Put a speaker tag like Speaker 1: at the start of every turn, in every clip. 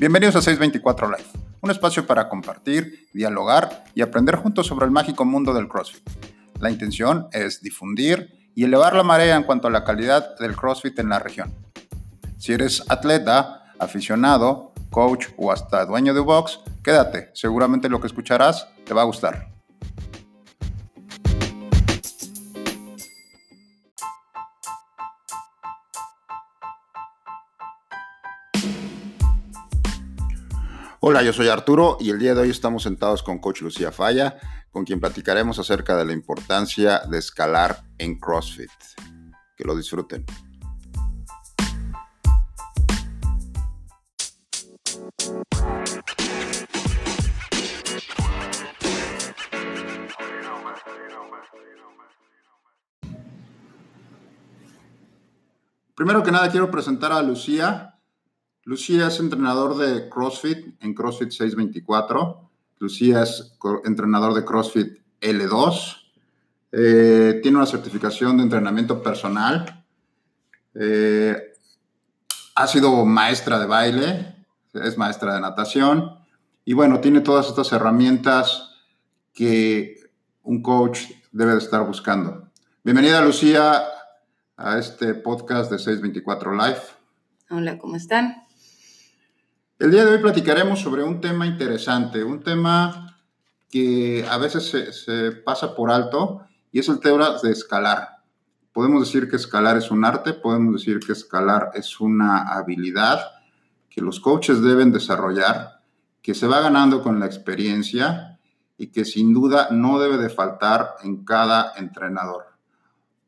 Speaker 1: Bienvenidos a 624 Live, un espacio para compartir, dialogar y aprender juntos sobre el mágico mundo del CrossFit. La intención es difundir y elevar la marea en cuanto a la calidad del CrossFit en la región. Si eres atleta, aficionado, coach o hasta dueño de box, quédate, seguramente lo que escucharás te va a gustar. Hola, yo soy Arturo y el día de hoy estamos sentados con Coach Lucía Falla, con quien platicaremos acerca de la importancia de escalar en CrossFit. Que lo disfruten. Primero que nada quiero presentar a Lucía. Lucía es entrenador de CrossFit en CrossFit 624. Lucía es entrenador de CrossFit L2. Eh, tiene una certificación de entrenamiento personal. Eh, ha sido maestra de baile, es maestra de natación. Y bueno, tiene todas estas herramientas que un coach debe de estar buscando. Bienvenida, Lucía, a este podcast de 624 Live.
Speaker 2: Hola, ¿cómo están?
Speaker 1: El día de hoy platicaremos sobre un tema interesante, un tema que a veces se, pasa por alto y es el tema de escalar. Podemos decir que escalar es un arte, podemos decir que escalar es una habilidad que los coaches deben desarrollar, que se va ganando con la experiencia y que sin duda no debe de faltar en cada entrenador.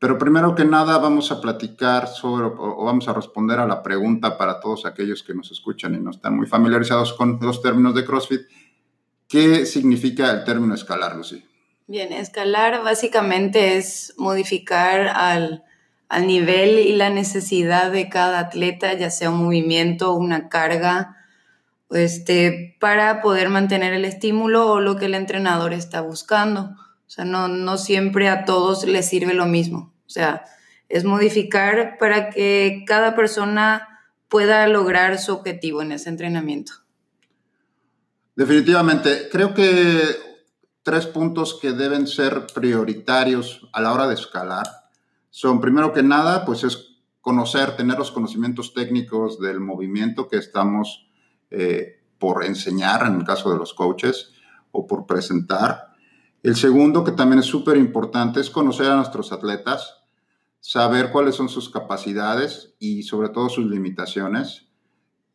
Speaker 1: Pero primero que nada vamos a platicar sobre o vamos a responder a la pregunta para todos aquellos que nos escuchan y no están muy familiarizados con los términos de CrossFit. ¿Qué significa el término escalar, Lucy?
Speaker 2: Bien, escalar básicamente es modificar al, al nivel y la necesidad de cada atleta, ya sea un movimiento, una carga, este, para poder mantener el estímulo o lo que el entrenador está buscando. O sea, no, no siempre a todos les sirve lo mismo. O sea, es modificar para que cada persona pueda lograr su objetivo en ese entrenamiento.
Speaker 1: Definitivamente, creo que tres puntos que deben ser prioritarios a la hora de escalar son, primero que nada, pues es conocer, tener los conocimientos técnicos del movimiento que estamos eh, por enseñar, en el caso de los coaches, o por presentar. El segundo, que también es súper importante, es conocer a nuestros atletas, saber cuáles son sus capacidades y sobre todo sus limitaciones,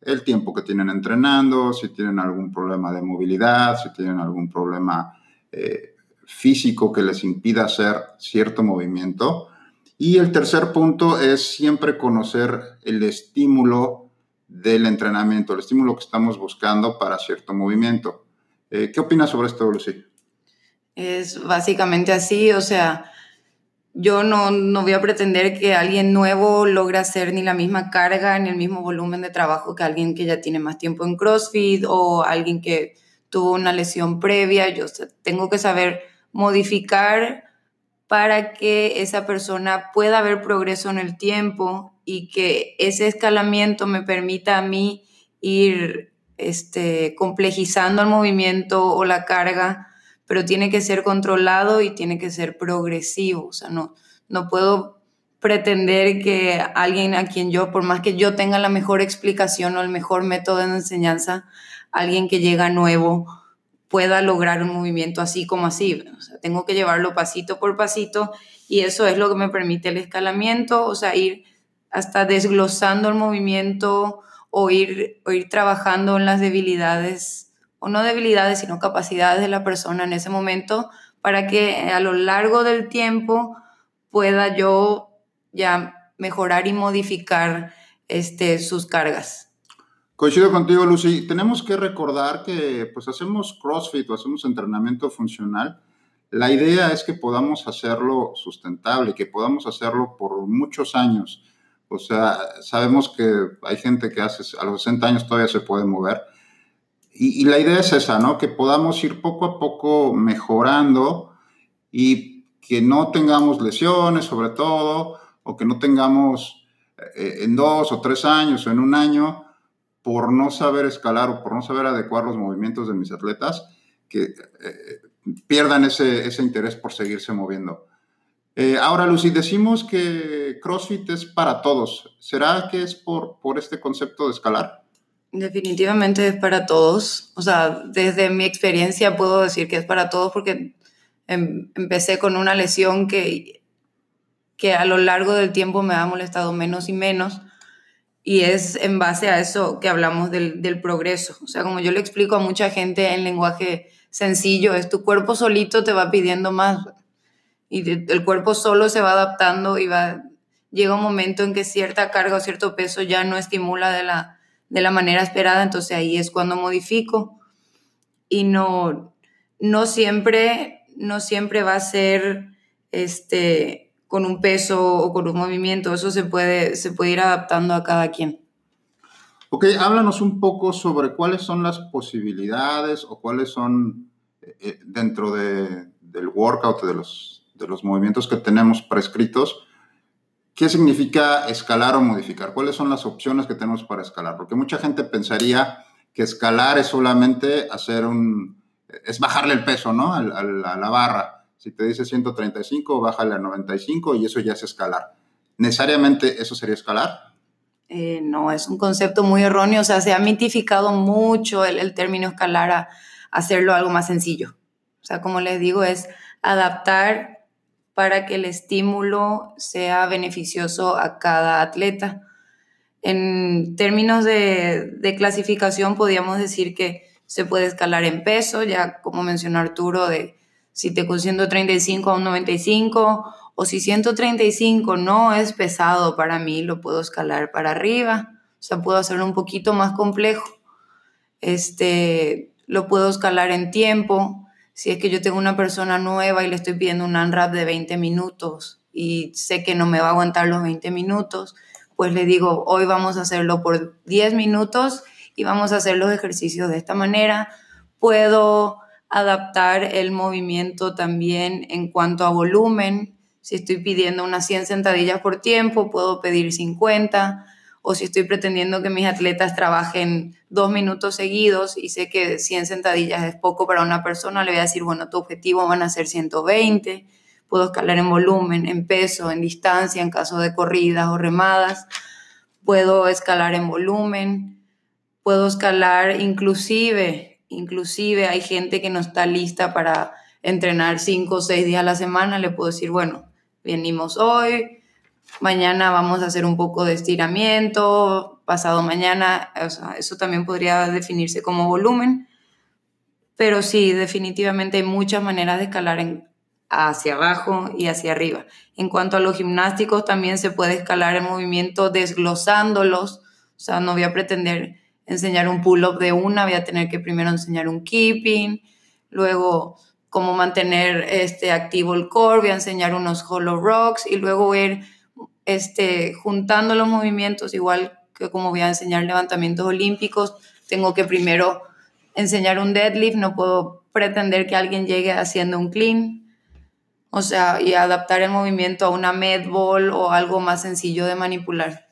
Speaker 1: el tiempo que tienen entrenando, si tienen algún problema de movilidad, si tienen algún problema eh, físico que les impida hacer cierto movimiento. Y el tercer punto es siempre conocer el estímulo del entrenamiento, el estímulo que estamos buscando para cierto movimiento. Eh, ¿Qué opinas sobre esto, Lucy?
Speaker 2: Es básicamente así, o sea, yo no, no, voy a pretender que alguien nuevo logre hacer ni la misma carga ni el mismo volumen de trabajo que alguien que ya tiene más tiempo en CrossFit o alguien que tuvo una lesión previa. Yo tengo que saber modificar para que esa persona pueda ver progreso en el tiempo y que ese escalamiento me permita a mí ir este, complejizando el movimiento o la carga pero tiene que ser controlado y tiene que ser progresivo. O sea, no, no puedo pretender que alguien a quien yo, por más que yo tenga la mejor explicación o el mejor método de enseñanza, alguien que llega nuevo pueda lograr un movimiento así como así. Tengo que llevarlo pasito por pasito y eso es lo que me permite el escalamiento, o sea, ir hasta desglosando el movimiento o ir, o ir trabajando en las debilidades o no debilidades, sino capacidades de la persona en ese momento para que a lo largo del tiempo pueda yo ya mejorar y modificar este, sus cargas.
Speaker 1: Coincido contigo, Lucy. Tenemos que recordar que pues hacemos CrossFit o hacemos entrenamiento funcional. La idea es que podamos hacerlo sustentable, que podamos hacerlo por muchos años. O sea, sabemos que hay gente que hace, a los 60 años todavía se puede mover, y, la idea es esa, ¿no? Que podamos ir poco a poco mejorando y que no tengamos lesiones sobre todo, o que no tengamos eh, en dos o tres años o en un año, por no saber escalar o por no saber adecuar los movimientos de mis atletas, que eh, pierdan ese, ese, interés por seguirse moviendo. Eh, ahora, Lucy, decimos que CrossFit es para todos. ¿Será que es por, por este concepto de escalar?
Speaker 2: Definitivamente es para todos. O sea, desde mi experiencia puedo decir que es para todos porque em, empecé con una lesión que, que a lo largo del tiempo me ha molestado menos y menos. Y es en base a eso que hablamos del, del progreso. O sea, como yo le explico a mucha gente en lenguaje sencillo, es tu cuerpo solito te va pidiendo más. Y el cuerpo solo se va adaptando y va, llega un momento en que cierta carga o cierto peso ya no estimula de la, de la manera esperada, entonces ahí es cuando modifico. Y no, no siempre, no siempre va a ser este, con un peso o con un movimiento, eso se puede, se puede ir adaptando a cada quien.
Speaker 1: Ok, háblanos un poco sobre cuáles son las posibilidades o cuáles son eh, eh, dentro de, del workout, de los, de los movimientos que tenemos prescritos, ¿Qué significa escalar o modificar? ¿Cuáles son las opciones que tenemos para escalar? Porque mucha gente pensaría que escalar es solamente hacer un, es bajarle el peso, ¿no? A, la barra. Si te dice 135, bájale a 95 y eso ya es escalar. ¿Necesariamente eso sería escalar?
Speaker 2: Eh, no, es un concepto muy erróneo. O sea, se ha mitificado mucho el, término escalar a hacerlo algo más sencillo. O sea, como les digo, es adaptar para que el estímulo sea beneficioso a cada atleta. En términos de, clasificación, podríamos decir que se puede escalar en peso, ya como mencionó Arturo, de si te con 135 a un 95, o si 135 no es pesado para mí, lo puedo escalar para arriba, o sea, puedo hacerlo un poquito más complejo. Este, lo puedo escalar en tiempo, si es que yo tengo una persona nueva y le estoy pidiendo un unwrap de 20 minutos y sé que no me va a aguantar los 20 minutos, pues le digo, hoy vamos a hacerlo por 10 minutos y vamos a hacer los ejercicios de esta manera. Puedo adaptar el movimiento también en cuanto a volumen. Si estoy pidiendo unas 100 sentadillas por tiempo, puedo pedir 50 o si estoy pretendiendo que mis atletas trabajen dos minutos seguidos y sé que 100 sentadillas es poco para una persona, le voy a decir, bueno, tu objetivo van a ser 120, puedo escalar en volumen, en peso, en distancia, en caso de corridas o remadas, puedo escalar en volumen, puedo escalar inclusive, inclusive hay gente que no está lista para entrenar 5 o 6 días a la semana, le puedo decir, bueno, venimos hoy, mañana vamos a hacer un poco de estiramiento, pasado mañana, eso también podría definirse como volumen, pero sí, definitivamente hay muchas maneras de escalar hacia abajo y hacia arriba. En cuanto a los gimnásticos, también se puede escalar el movimiento desglosándolos, o sea, no voy a pretender enseñar un pull-up de una, voy a tener que primero enseñar un keeping, luego cómo mantener este activo el core, voy a enseñar unos hollow rocks y luego ver este, juntando los movimientos, igual que como voy a enseñar levantamientos olímpicos, tengo que primero enseñar un deadlift, no puedo pretender que alguien llegue haciendo un clean, o sea, y adaptar el movimiento a una medball o algo más sencillo de manipular.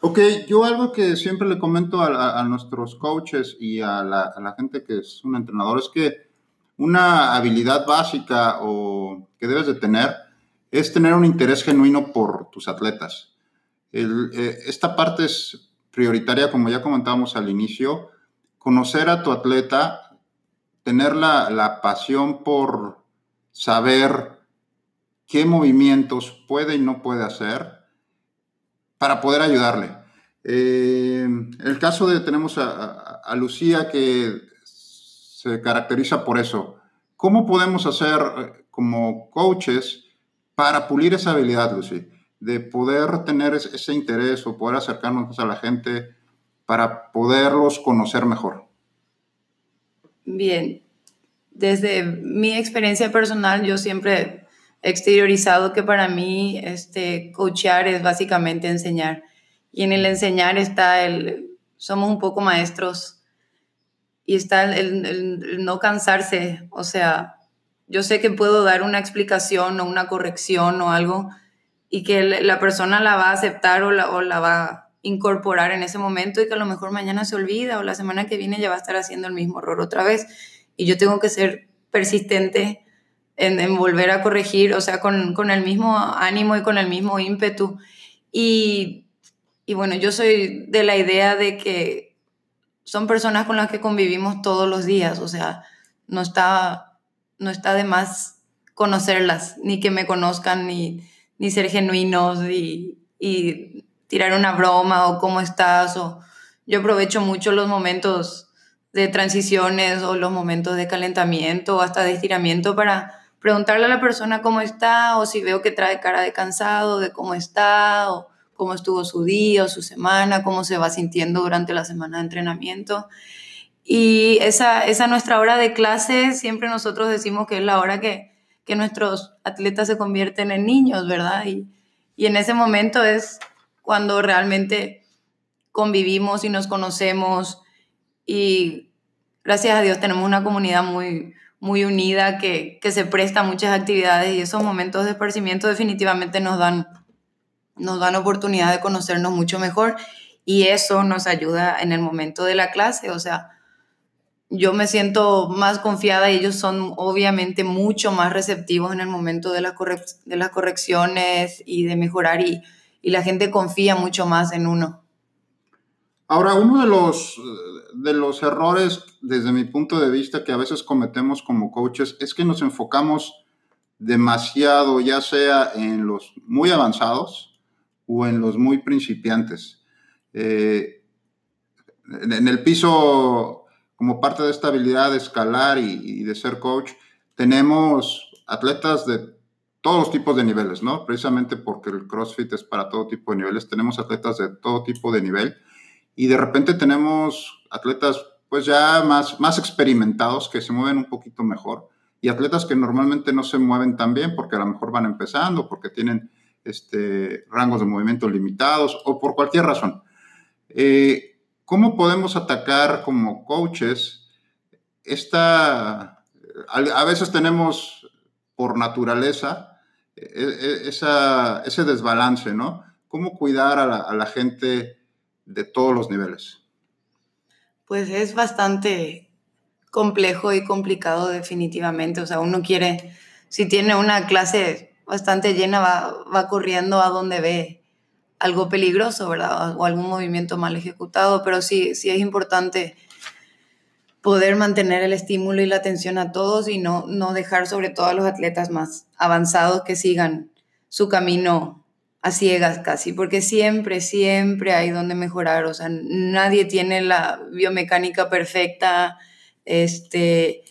Speaker 1: Ok, yo algo que siempre le comento a, nuestros coaches y a la, a la, gente que es un entrenador es que una habilidad básica o que debes de tener es tener un interés genuino por tus atletas. Eh, esta parte es prioritaria, como ya comentábamos al inicio, conocer a tu atleta, tener la, pasión por saber qué movimientos puede y no puede hacer para poder ayudarle. Eh, el caso de tenemos a, a, Lucía que se caracteriza por eso. ¿Cómo podemos hacer eh, como coaches para pulir esa habilidad, Lucy, de poder tener ese interés o poder acercarnos a la gente para poderlos conocer mejor?
Speaker 2: Bien, desde mi experiencia personal, yo siempre he exteriorizado que para mí este, coachear es básicamente enseñar. Y en el enseñar está el, somos un poco maestros y está el no cansarse, o sea, yo sé que puedo dar una explicación o una corrección o algo y que la persona la va a aceptar o la, o la va incorporar en ese momento y que a lo mejor mañana se olvida o la semana que viene ya va a estar haciendo el mismo error otra vez. Y yo tengo que ser persistente en, volver a corregir, o sea, con, con, el mismo ánimo y con el mismo ímpetu. Y, y bueno, yo soy de la idea de que son personas con las que convivimos todos los días, o sea, no está, no está de más conocerlas, ni que me conozcan, ni, ni ser genuinos y, y tirar una broma o cómo estás. O yo aprovecho mucho los momentos de transiciones o los momentos de calentamiento o hasta de estiramiento para preguntarle a la persona cómo está o si veo que trae cara de cansado, de cómo está o cómo estuvo su día o su semana, cómo se va sintiendo durante la semana de entrenamiento. Y esa, esa nuestra hora de clase, siempre nosotros decimos que es la hora que, que nuestros atletas se convierten en niños, ¿verdad? Y, y en ese momento es cuando realmente convivimos y nos conocemos y gracias a Dios tenemos una comunidad muy, muy unida que, que se presta a muchas actividades y esos momentos de esparcimiento definitivamente nos dan, nos dan oportunidad de conocernos mucho mejor y eso nos ayuda en el momento de la clase, o sea, yo me siento más confiada y ellos son obviamente mucho más receptivos en el momento de, la de las correcciones y de mejorar y y la gente confía mucho más en uno.
Speaker 1: Ahora, uno de los, de los errores, desde mi punto de vista, que a veces cometemos como coaches es que nos enfocamos demasiado, ya sea en los muy avanzados o en los muy principiantes. Eh, en, el piso, como parte de esta habilidad de escalar y de ser coach, tenemos atletas de todos los tipos de niveles, ¿no? Precisamente porque el CrossFit es para todo tipo de niveles. Tenemos atletas de todo tipo de nivel y de repente tenemos atletas pues ya más, más experimentados que se mueven un poquito mejor y atletas que normalmente no se mueven tan bien porque a lo mejor van empezando, porque tienen este, rangos de movimiento limitados o por cualquier razón. Eh, ¿Cómo podemos atacar como coaches esta... A veces tenemos por naturaleza e, e, ese desbalance, ¿no? ¿Cómo cuidar a la, gente de todos los niveles?
Speaker 2: Pues es bastante complejo y complicado definitivamente. O sea, uno quiere, si tiene una clase bastante llena, va, va corriendo a donde ve algo peligroso, ¿verdad? O algún movimiento mal ejecutado, pero sí, sí es importante poder mantener el estímulo y la atención a todos y no, no dejar sobre todo a los atletas más avanzados que sigan su camino a ciegas casi, porque siempre, siempre hay donde mejorar, o sea, nadie tiene la biomecánica perfecta, este,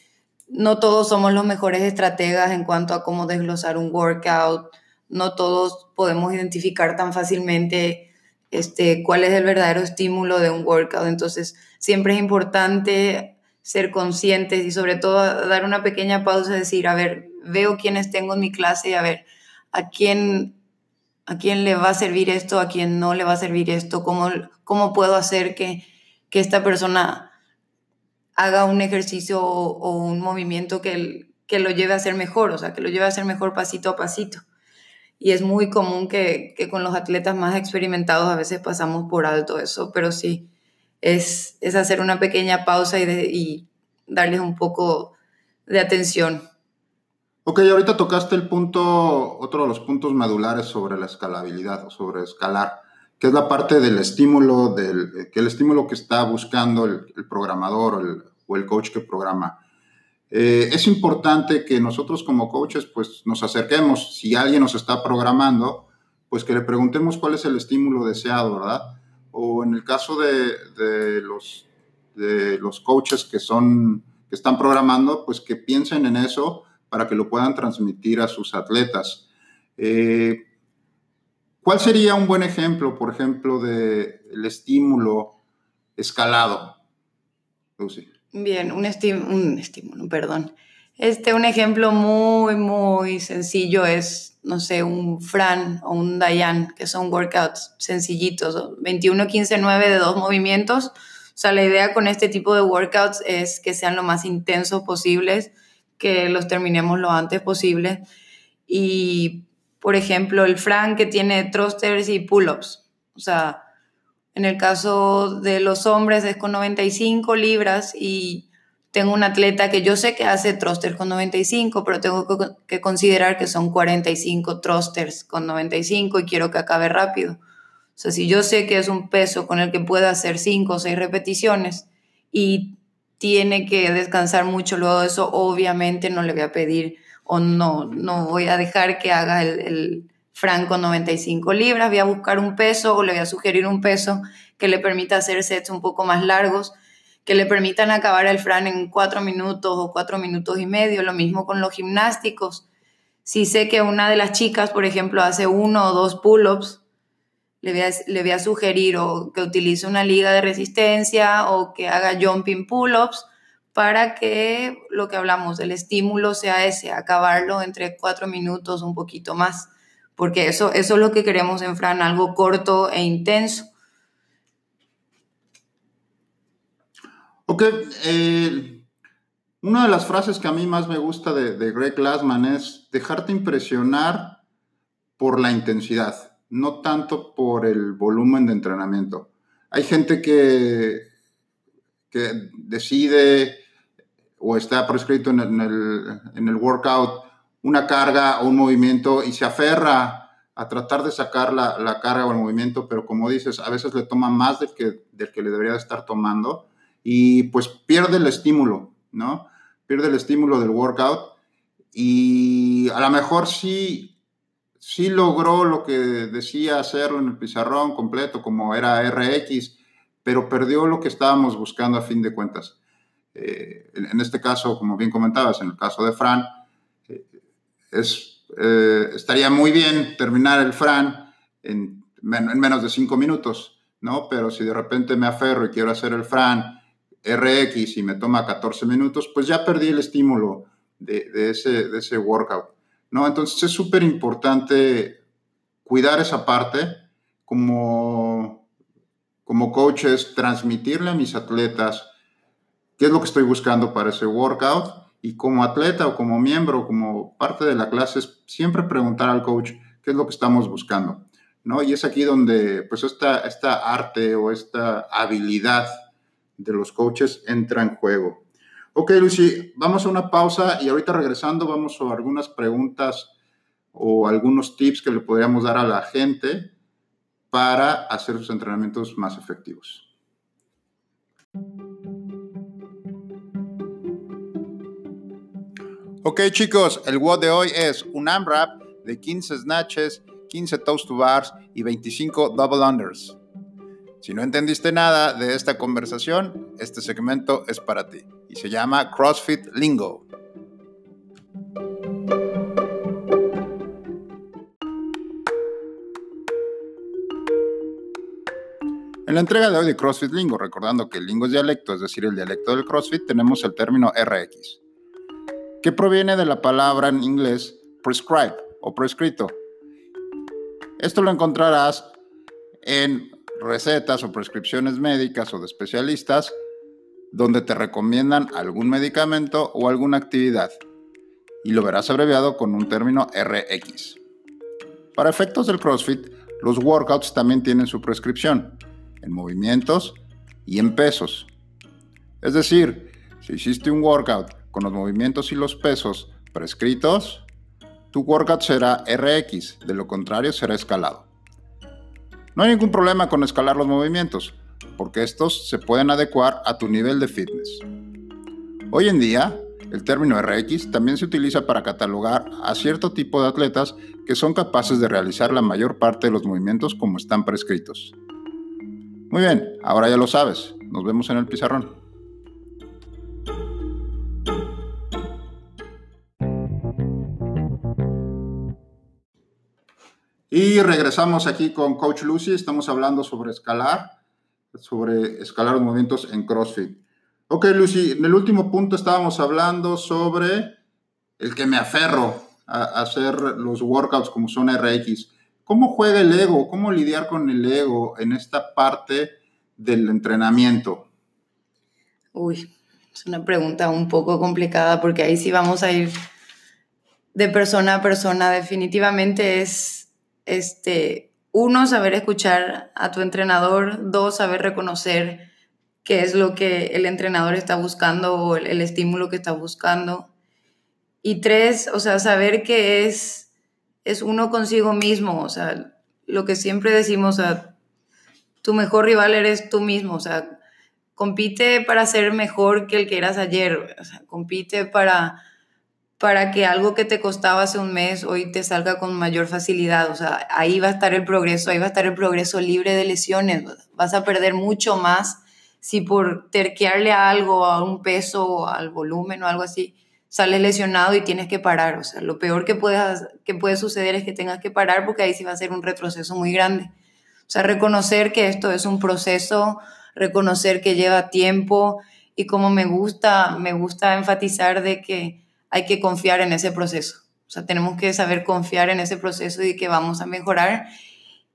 Speaker 2: no todos somos los mejores estrategas en cuanto a cómo desglosar un workout, no todos podemos identificar tan fácilmente este, cuál es el verdadero estímulo de un workout, entonces siempre es importante ser conscientes y sobre todo dar una pequeña pausa y decir, a ver, veo quiénes tengo en mi clase y a ver, a quién, a quién le va a servir esto, a quién no le va a servir esto, cómo, cómo puedo hacer que, que esta persona haga un ejercicio o, un movimiento que, que lo lleve a ser mejor, o sea, que lo lleve a ser mejor pasito a pasito. Y es muy común que, que con los atletas más experimentados a veces pasamos por alto eso, pero sí, es, es hacer una pequeña pausa y, y darles un poco de atención.
Speaker 1: Ok, ahorita tocaste el punto, otro de los puntos medulares sobre la escalabilidad o sobre escalar, que es la parte del estímulo, del, que el estímulo que está buscando el, programador o el, o el, coach que programa. Eh, es importante que nosotros como coaches pues nos acerquemos, si alguien nos está programando, pues que le preguntemos cuál es el estímulo deseado, ¿verdad? o en el caso de, los, de coaches que, son, que están programando, pues que piensen en eso para que lo puedan transmitir a sus atletas. Eh, ¿Cuál sería un buen ejemplo, por ejemplo, del el estímulo escalado,
Speaker 2: Lucy? Bien, un, un estímulo, perdón. Este, un ejemplo muy, muy sencillo es, no sé, un Fran o un Dayan, que son workouts sencillitos, 21, 15, 9 de dos movimientos. O sea, la idea con este tipo de workouts es que sean lo más intensos posibles, que los terminemos lo antes posible. Y, por ejemplo, el Fran que tiene thrusters y pull-ups. O sea, En el caso de los hombres es con 95 libras y tengo un atleta que yo sé que hace thrusters con 95, pero tengo que considerar que son 45 thrusters con 95 y quiero que acabe rápido. O sea, si yo sé que es un peso con el que puedo hacer 5 o 6 repeticiones y tiene que descansar mucho luego de eso, obviamente no le voy a pedir o no, no voy a dejar que haga el, el franco 95 libras, voy a buscar un peso o le voy a sugerir un peso que le permita hacer sets un poco más largos que le permitan acabar el Fran en cuatro minutos o cuatro minutos y medio. Lo mismo con los gimnásticos. Si sé que una de las chicas, por ejemplo, hace uno o dos pull-ups, le voy, a, sugerir o que utilice una liga de resistencia o que haga jumping pull-ups para que lo que hablamos, el estímulo sea ese, acabarlo entre cuatro minutos, un poquito más, porque eso, eso es lo que queremos en Fran, algo corto e intenso.
Speaker 1: Ok, eh, una de las frases que a mí más me gusta de, Greg Glassman es dejarte impresionar por la intensidad, no tanto por el volumen de entrenamiento. Hay gente que, que decide o está prescrito en el, en el, workout una carga o un movimiento y se aferra a tratar de sacar la, la, carga o el movimiento, pero como dices, a veces le toma más del que, del que le debería estar tomando y pues pierde el estímulo, ¿no? Pierde el estímulo del workout y a lo mejor sí, sí logró lo que decía hacerlo en el pizarrón completo, como era RX, pero perdió lo que estábamos buscando a fin de cuentas. Eh, en, este caso, como bien comentabas, en el caso de Fran, es, eh, estaría muy bien terminar el Fran en, en menos de cinco minutos, ¿no? Pero si de repente me aferro y quiero hacer el Fran RX y me toma 14 minutos, pues ya perdí el estímulo de, ese, de ese workout, ¿no? Entonces es súper importante cuidar esa parte como, como coaches, transmitirle a mis atletas qué es lo que estoy buscando para ese workout y como atleta o como miembro, como parte de la clase, siempre preguntar al coach qué es lo que estamos buscando, ¿no? Y es aquí donde, pues, esta, esta arte o esta habilidad de los coaches entra en juego. Ok, Lucy, vamos a una pausa y ahorita regresando vamos a algunas preguntas o algunos tips que le podríamos dar a la gente para hacer sus entrenamientos más efectivos. Ok chicos, el WOD de hoy es un AMRAP de 15 snatches, 15 toast to bars y 25 double unders. Si no entendiste nada de esta conversación, este segmento es para ti y se llama CrossFit Lingo. En la entrega de hoy de CrossFit Lingo, recordando que el lingo es dialecto, es decir, el dialecto del CrossFit, tenemos el término RX, que proviene de la palabra en inglés prescribe o prescrito. Esto lo encontrarás en recetas o prescripciones médicas o de especialistas donde te recomiendan algún medicamento o alguna actividad y lo verás abreviado con un término RX. Para efectos del CrossFit, los workouts también tienen su prescripción en movimientos y en pesos. Es decir, si hiciste un workout con los movimientos y los pesos prescritos, tu workout será RX, de lo contrario será escalado. No hay ningún problema con escalar los movimientos, porque estos se pueden adecuar a tu nivel de fitness. Hoy en día, el término RX también se utiliza para catalogar a cierto tipo de atletas que son capaces de realizar la mayor parte de los movimientos como están prescritos. Muy bien, ahora ya lo sabes. Nos vemos en el pizarrón. Y regresamos aquí con Coach Lucy. Estamos hablando sobre escalar, sobre escalar los movimientos en CrossFit. Ok, Lucy, en el último punto estábamos hablando sobre el que me aferro a, hacer los workouts como son RX. ¿Cómo juega el ego? ¿Cómo lidiar con el ego en esta parte del entrenamiento?
Speaker 2: Uy, es una pregunta un poco complicada porque ahí sí vamos a ir de persona a persona. Definitivamente es este, uno, saber escuchar a tu entrenador, dos, saber reconocer qué es lo que el entrenador está buscando o el, estímulo que está buscando. Y tres, o sea, saber que es, es uno consigo mismo, o sea, lo que siempre decimos, o sea, tu mejor rival eres tú mismo, o sea, compite para ser mejor que el que eras ayer, o sea, compite para, para que algo que te costaba hace un mes hoy te salga con mayor facilidad, o sea, ahí va a estar el progreso, ahí va a estar el progreso libre de lesiones, vas a perder mucho más si por terquearle a algo, a un peso, al volumen o algo así, sales lesionado y tienes que parar. O sea, lo peor que, puedas, que puede suceder es que tengas que parar porque ahí sí va a ser un retroceso muy grande. O sea, reconocer que esto es un proceso, reconocer que lleva tiempo y como me gusta, me gusta enfatizar de que hay que confiar en ese proceso. O sea, tenemos que saber confiar en ese proceso y que vamos a mejorar.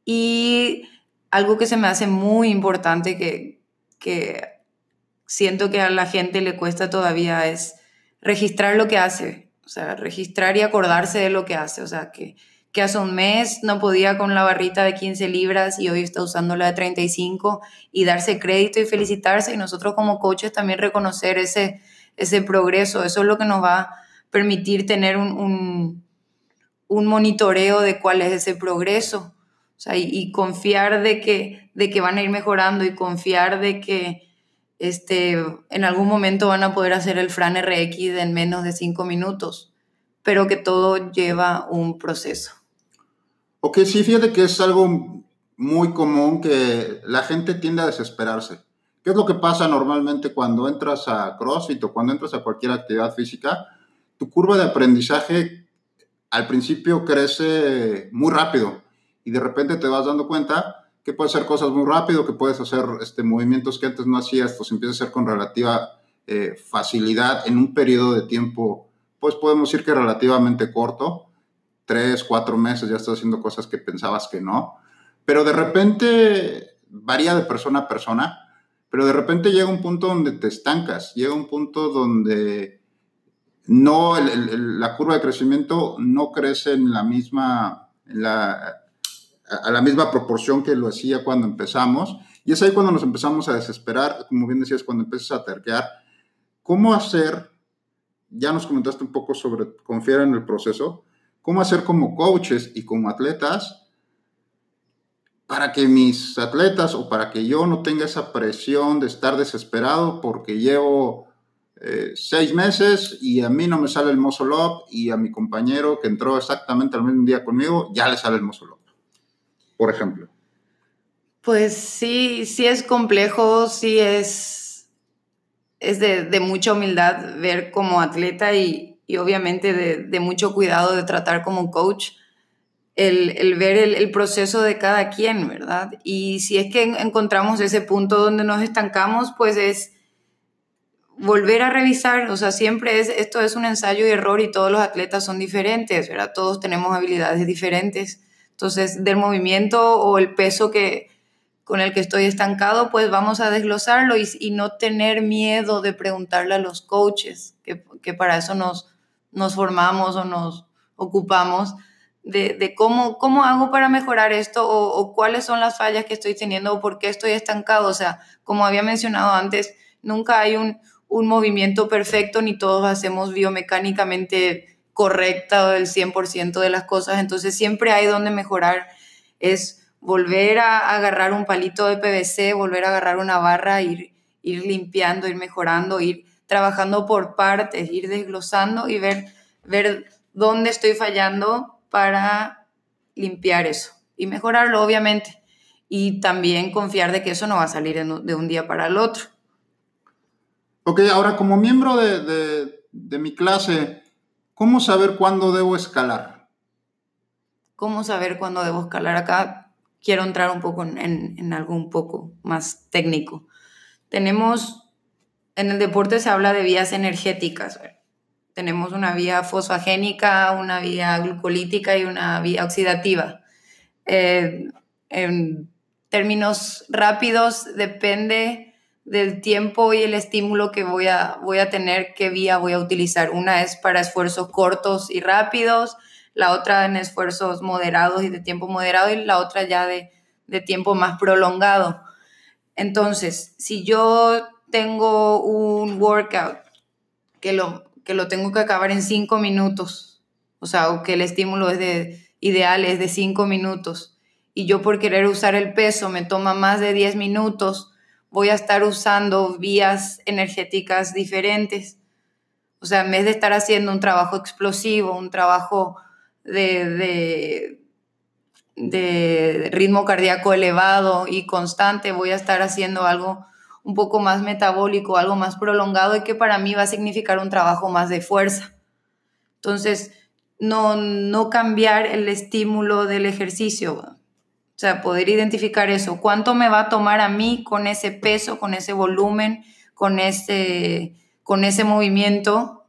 Speaker 2: Y algo que se me hace muy importante que, que siento que a la gente le cuesta todavía es registrar lo que hace, o sea, registrar y acordarse de lo que hace, o sea, que, que hace un mes no podía con la barrita de 15 libras y hoy está usando la de 35 y darse crédito y felicitarse y nosotros como coaches también reconocer ese, ese progreso, eso es lo que nos va permitir tener un, un, monitoreo de cuál es ese progreso, o sea, y, y, confiar de que, de que van a ir mejorando y confiar de que este, en algún momento van a poder hacer el Fran RX en menos de cinco minutos, pero que todo lleva un proceso.
Speaker 1: Ok, sí, fíjate que es algo muy común que la gente tiende a desesperarse. ¿Qué es lo que pasa normalmente cuando entras a CrossFit o cuando entras a cualquier actividad física? Tu curva de aprendizaje al principio crece muy rápido y de repente te vas dando cuenta que puedes hacer cosas muy rápido, que puedes hacer este, movimientos que antes no hacías, pues empiezas a hacer con relativa eh, facilidad en un periodo de tiempo, pues podemos decir que relativamente corto, tres, cuatro meses, ya estás haciendo cosas que pensabas que no, pero de repente varía de persona a persona, pero de repente llega un punto donde te estancas, llega un punto donde no, la curva de crecimiento no crece en la misma, a la misma proporción que lo hacía cuando empezamos. Y es ahí cuando nos empezamos a desesperar, como bien decías, cuando empiezas a terquear. ¿Cómo hacer? Ya nos comentaste un poco sobre confiar en el proceso. ¿Cómo hacer como coaches y como atletas para que mis atletas o para que yo no tenga esa presión de estar desesperado porque llevo eh, seis meses y a mí no me sale el muscle up y a mi compañero que entró exactamente al mismo día conmigo ya le sale el muscle up? por ejemplo?
Speaker 2: Pues sí, sí es complejo, sí es, es de, mucha humildad ver como atleta y, obviamente de, mucho cuidado de tratar como coach el, ver el, proceso de cada quien, ¿verdad? Y si es que encontramos ese punto donde nos estancamos, pues es volver a revisar, o sea, siempre es, esto es un ensayo y error y todos los atletas son diferentes, ¿verdad? Todos tenemos habilidades diferentes entonces, del movimiento o el peso que, con el que estoy estancado, pues vamos a desglosarlo y, no tener miedo de preguntarle a los coaches, que, para eso nos, nos formamos o nos ocupamos, de, cómo, cómo hago para mejorar esto o, cuáles son las fallas que estoy teniendo o por qué estoy estancado. O sea, como había mencionado antes, nunca hay un, un movimiento perfecto ni todos hacemos biomecánicamente correcta del 100% de las cosas, entonces siempre hay donde mejorar, es volver a agarrar un palito de PVC, volver a agarrar una barra, ir, ir limpiando, ir mejorando, ir trabajando por partes, ir desglosando y ver, ver dónde estoy fallando para limpiar eso y mejorarlo, obviamente. Y también confiar de que eso no va a salir de un día para el otro.
Speaker 1: Ok, ahora como miembro de, de, de mi clase, ¿Cómo saber cuándo debo escalar?
Speaker 2: ¿Cómo saber cuándo debo escalar? Acá quiero entrar un poco en, algo un poco más técnico. Tenemos, en el deporte se habla de vías energéticas. Tenemos una vía fosfagénica, una vía glucolítica y una vía oxidativa. Eh, en términos rápidos, depende del tiempo y el estímulo que voy a, voy a tener, qué vía voy a utilizar. Una es para esfuerzos cortos y rápidos, la otra en esfuerzos moderados y de tiempo moderado y la otra ya de, de tiempo más prolongado. Entonces, si yo tengo un workout que lo, que lo tengo que acabar en cinco minutos, o sea, o que el estímulo es de, ideal es de cinco minutos, y yo por querer usar el peso me toma más de 10 minutos, voy a estar usando vías energéticas diferentes. O sea, en vez de estar haciendo un trabajo explosivo, un trabajo de, de, ritmo cardíaco elevado y constante, voy a estar haciendo algo un poco más metabólico, algo más prolongado y que para mí va a significar un trabajo más de fuerza. Entonces, no, no cambiar el estímulo del ejercicio, o sea, poder identificar eso, cuánto me va a tomar a mí con ese peso, con ese volumen, con ese, con ese movimiento,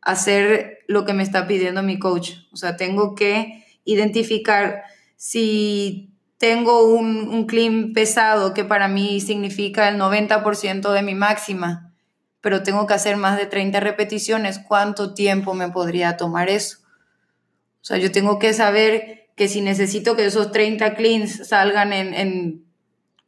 Speaker 2: hacer lo que me está pidiendo mi coach. O sea, tengo que identificar si tengo un, un clean pesado que para mí significa el 90% de mi máxima, pero tengo que hacer más de 30 repeticiones, ¿cuánto tiempo me podría tomar eso? O sea, yo tengo que saber que si necesito que esos 30 cleans salgan en, en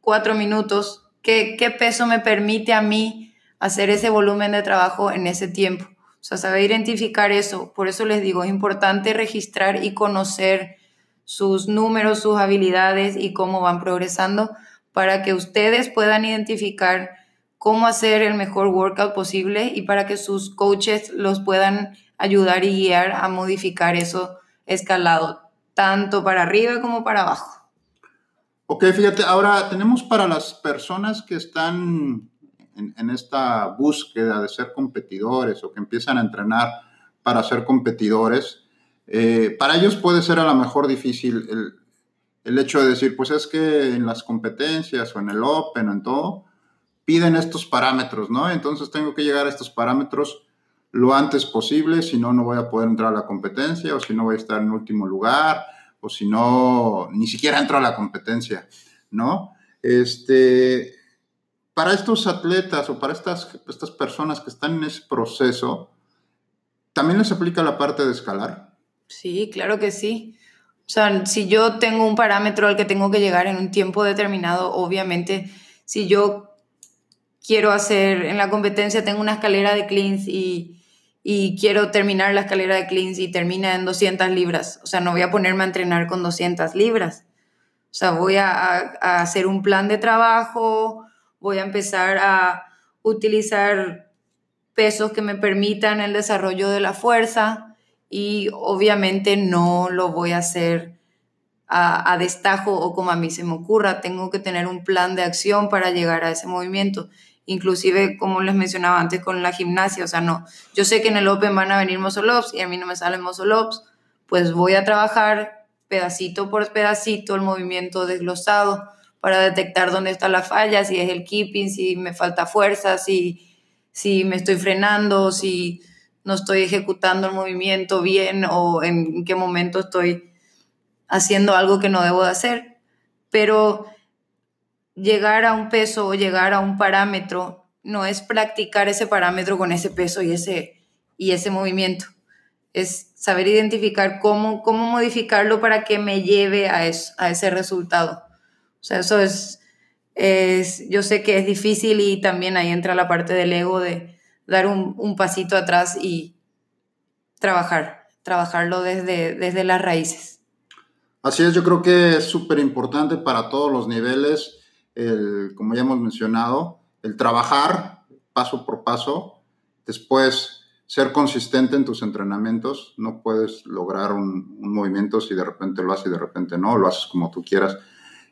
Speaker 2: 4 minutos, ¿qué, ¿qué peso me permite a mí hacer ese volumen de trabajo en ese tiempo? O sea, saber identificar eso. Por eso les digo, es importante registrar y conocer sus números, sus habilidades y cómo van progresando para que ustedes puedan identificar cómo hacer el mejor workout posible y para que sus coaches los puedan ayudar y guiar a modificar eso escalado, tanto para arriba como para abajo.
Speaker 1: Ok, fíjate, ahora tenemos para las personas que están en, esta búsqueda de ser competidores o que empiezan a entrenar para ser competidores, eh, para ellos puede ser a lo mejor difícil el, el, hecho de decir, pues es que en las competencias o en el Open o en todo, piden estos parámetros, ¿no? Entonces tengo que llegar a estos parámetros lo antes posible, si no, no voy a poder entrar a la competencia o si no voy a estar en último lugar o si no, ni siquiera entro a la competencia, ¿no? Este, para estos atletas o para estas, estas personas que están en ese proceso, ¿también les aplica la parte de escalar?
Speaker 2: Sí, claro que sí. O sea, si yo tengo un parámetro al que tengo que llegar en un tiempo determinado, obviamente, si yo quiero hacer en la competencia, tengo una escalera de cleans y, y quiero terminar la escalera de cleans y termina en 200 libras. O sea, no voy a ponerme a entrenar con 200 libras. O sea, voy a, hacer un plan de trabajo, voy a empezar a utilizar pesos que me permitan el desarrollo de la fuerza y obviamente no lo voy a hacer a, destajo o como a mí se me ocurra, tengo que tener un plan de acción para llegar a ese movimiento. Inclusive, como les mencionaba antes, con la gimnasia, o sea, no, yo sé que en el Open van a venir muscle ups y a mí no me salen muscle ups, pues voy a trabajar pedacito por pedacito el movimiento desglosado para detectar dónde está la falla, si es el keeping, si me falta fuerza, si, si me estoy frenando, si no estoy ejecutando el movimiento bien o en qué momento estoy haciendo algo que no debo de hacer. Pero llegar a un peso o llegar a un parámetro no es practicar ese parámetro con ese peso y ese, y ese movimiento. Es saber identificar cómo, cómo modificarlo para que me lleve a, eso, a ese resultado. O sea, eso es, es, yo sé que es difícil y también ahí entra la parte del ego de, dar un, un pasito atrás y trabajar, trabajarlo desde, desde las raíces.
Speaker 1: Así es, yo creo que es súper importante para todos los niveles, el, como ya hemos mencionado, el trabajar paso por paso, después ser consistente en tus entrenamientos, no puedes lograr un, un, movimiento si de repente lo haces y de repente no, lo haces como tú quieras.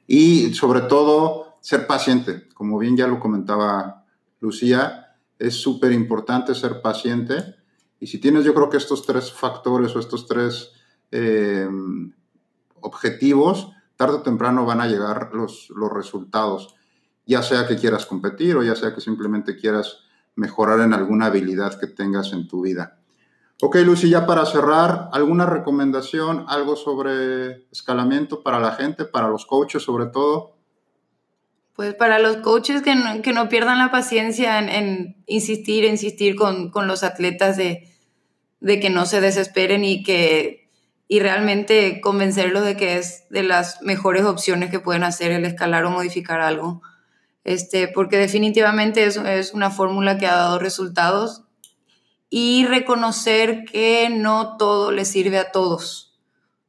Speaker 1: Y sobre todo, ser paciente, como bien ya lo comentaba Lucía, es súper importante ser paciente. Y si tienes, yo creo que estos tres factores o estos tres eh, objetivos, tarde o temprano van a llegar los, los resultados. Ya sea que quieras competir o ya sea que simplemente quieras mejorar en alguna habilidad que tengas en tu vida. Ok, Lucy, ya para cerrar, ¿alguna recomendación, algo sobre escalamiento para la gente, para los coaches sobre todo?
Speaker 2: Pues para los coaches que no, que no pierdan la paciencia en, en insistir, insistir con, con, los atletas de, de, que no se desesperen y que, y realmente convencerlos de que es de las mejores opciones que pueden hacer el escalar o modificar algo. Este, porque definitivamente es, es una fórmula que ha dado resultados y reconocer que no todo le sirve a todos.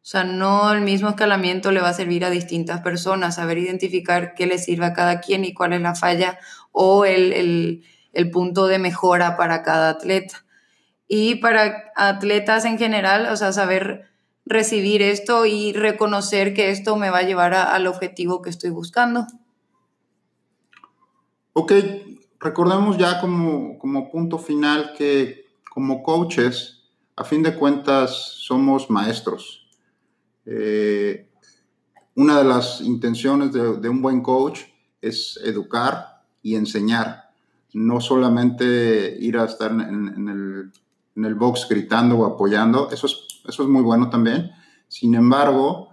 Speaker 2: O sea, no el mismo escalamiento le va a servir a distintas personas, saber identificar qué le sirve a cada quien y cuál es la falla o el, el, el punto de mejora para cada atleta. Y para atletas en general, o sea, saber recibir esto y reconocer que esto me va a llevar al objetivo que estoy buscando.
Speaker 1: Ok, recordemos ya como, como punto final que como coaches, a fin de cuentas, somos maestros. Eh, una de las intenciones de, un buen coach es educar y enseñar, no solamente ir a estar en, el, en el box gritando o apoyando, eso es eso es muy bueno también. Sin embargo,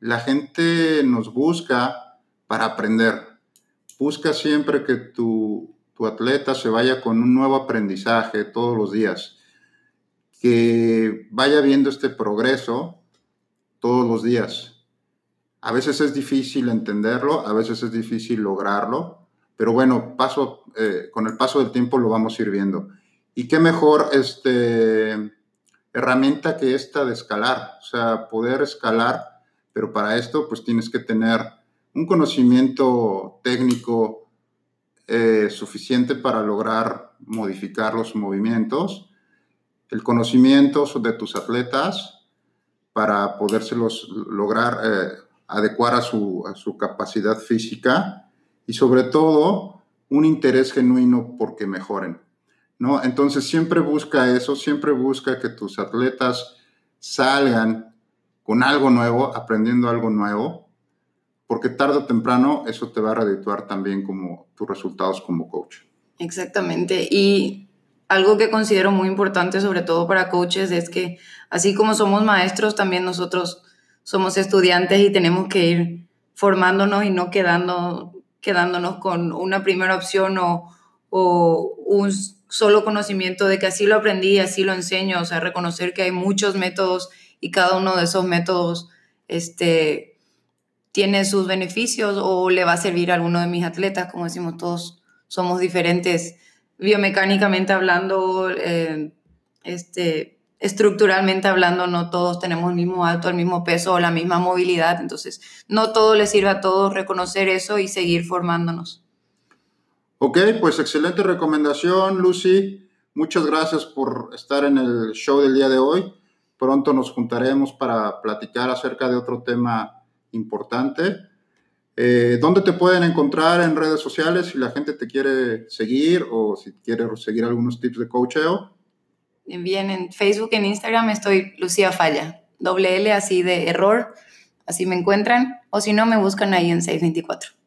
Speaker 1: la gente nos busca para aprender. Busca siempre que tu, tu atleta se vaya con un nuevo aprendizaje todos los días, que vaya viendo este progreso todos los días. A veces es difícil entenderlo, a veces es difícil lograrlo, pero bueno, paso, eh, con el paso del tiempo lo vamos a ir viendo. Y qué mejor este, herramienta que esta de escalar, o sea, poder escalar, pero para esto pues tienes que tener un conocimiento técnico eh, suficiente para lograr modificar los movimientos, el conocimiento de tus atletas para podérselos lograr eh, adecuar a su, a su capacidad física y sobre todo un interés genuino porque mejoren. ¿No? Entonces siempre busca eso, siempre busca que tus atletas salgan con algo nuevo, aprendiendo algo nuevo, porque tarde o temprano eso te va a redituar también como tus resultados como coach.
Speaker 2: Exactamente. Y algo que considero muy importante, sobre todo para coaches, es que así como somos maestros, también nosotros somos estudiantes y tenemos que ir formándonos y no quedando, quedándonos con una primera opción o, o un solo conocimiento de que así lo aprendí, así lo enseño, o sea, reconocer que hay muchos métodos y cada uno de esos métodos este, tiene sus beneficios o le va a servir a alguno de mis atletas, como decimos todos, somos diferentes biomecánicamente hablando, eh, este, estructuralmente hablando, no todos tenemos el mismo alto, el mismo peso o la misma movilidad, entonces no todo le sirve a todos reconocer eso y seguir formándonos.
Speaker 1: Ok, pues excelente recomendación, Lucy. Muchas gracias por estar en el show del día de hoy. Pronto nos juntaremos para platicar acerca de otro tema importante. Eh, ¿Dónde te pueden encontrar en redes sociales si la gente te quiere seguir o si quiere seguir algunos tips de coacheo?
Speaker 2: Bien, en Facebook, en Instagram estoy Lucía Falla, doble L así de error, así me encuentran, o si no me buscan ahí en 624.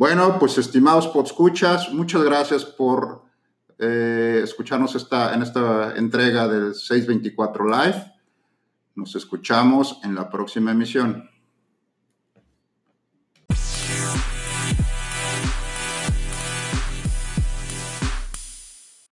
Speaker 1: Bueno, pues estimados podscuchas, muchas gracias por eh, escucharnos esta, en esta entrega del 624 Live. Nos escuchamos en la próxima emisión.